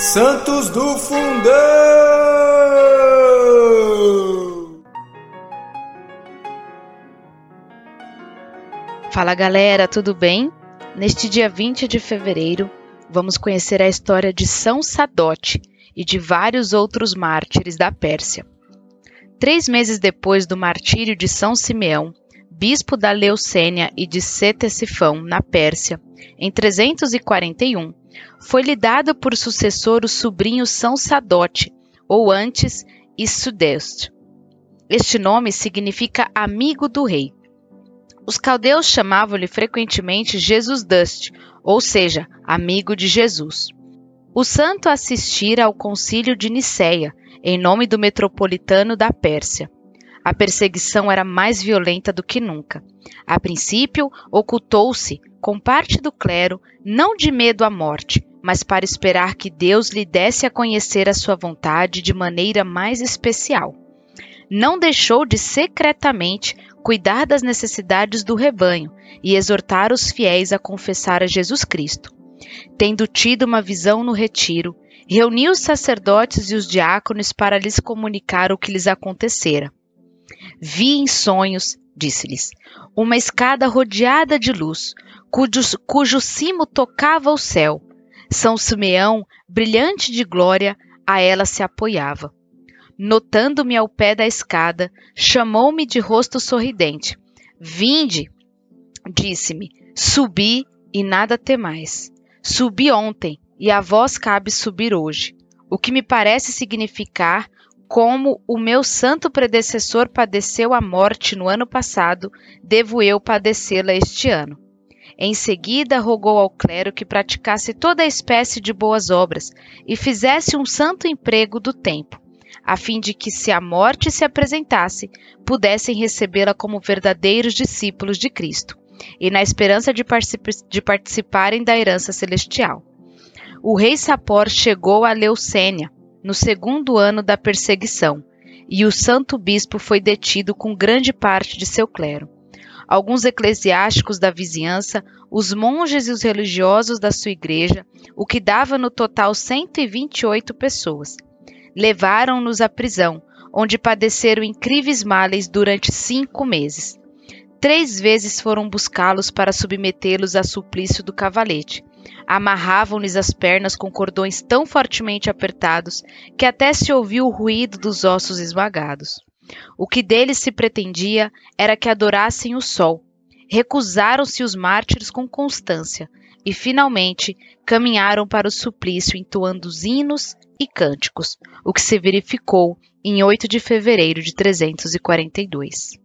Santos do Fundão! Fala galera, tudo bem? Neste dia 20 de fevereiro, vamos conhecer a história de São Sadote e de vários outros mártires da Pérsia. Três meses depois do martírio de São Simeão, bispo da Leucênia e de Ctesifão, na Pérsia, em 341, foi-lhe dado por sucessor o sobrinho São Sadote, ou antes Issudest. Este nome significa amigo do rei. Os caldeus chamavam-lhe frequentemente Jesus Dust, ou seja, amigo de Jesus. O santo assistira ao concílio de Nicéia, em nome do metropolitano da Pérsia. A perseguição era mais violenta do que nunca. A princípio, ocultou-se com parte do clero, não de medo à morte, mas para esperar que Deus lhe desse a conhecer a sua vontade de maneira mais especial. Não deixou de secretamente cuidar das necessidades do rebanho e exortar os fiéis a confessar a Jesus Cristo. Tendo tido uma visão no retiro, reuniu os sacerdotes e os diáconos para lhes comunicar o que lhes acontecera. Vi em sonhos, disse-lhes, uma escada rodeada de luz, cujo, cujo cimo tocava o céu. São Simeão, brilhante de glória, a ela se apoiava. Notando-me ao pé da escada, chamou-me de rosto sorridente. Vinde, disse-me, subi e nada temais. Subi ontem, e a vós cabe subir hoje, o que me parece significar como o meu santo predecessor padeceu a morte no ano passado, devo eu padecê-la este ano. Em seguida, rogou ao clero que praticasse toda espécie de boas obras e fizesse um santo emprego do tempo, a fim de que, se a morte se apresentasse, pudessem recebê-la como verdadeiros discípulos de Cristo, e na esperança de, particip de participarem da herança celestial. O rei Sapor chegou a Leucênia, no segundo ano da perseguição, e o santo bispo foi detido com grande parte de seu clero. Alguns eclesiásticos da vizinhança, os monges e os religiosos da sua igreja, o que dava no total 128 pessoas. Levaram-nos à prisão, onde padeceram incríveis males durante cinco meses. Três vezes foram buscá-los para submetê-los a suplício do cavalete, Amarravam-lhes as pernas com cordões tão fortemente apertados que até se ouvia o ruído dos ossos esmagados. O que deles se pretendia era que adorassem o sol. Recusaram-se os mártires com constância e, finalmente, caminharam para o suplício entoando hinos e cânticos, o que se verificou em 8 de fevereiro de 342.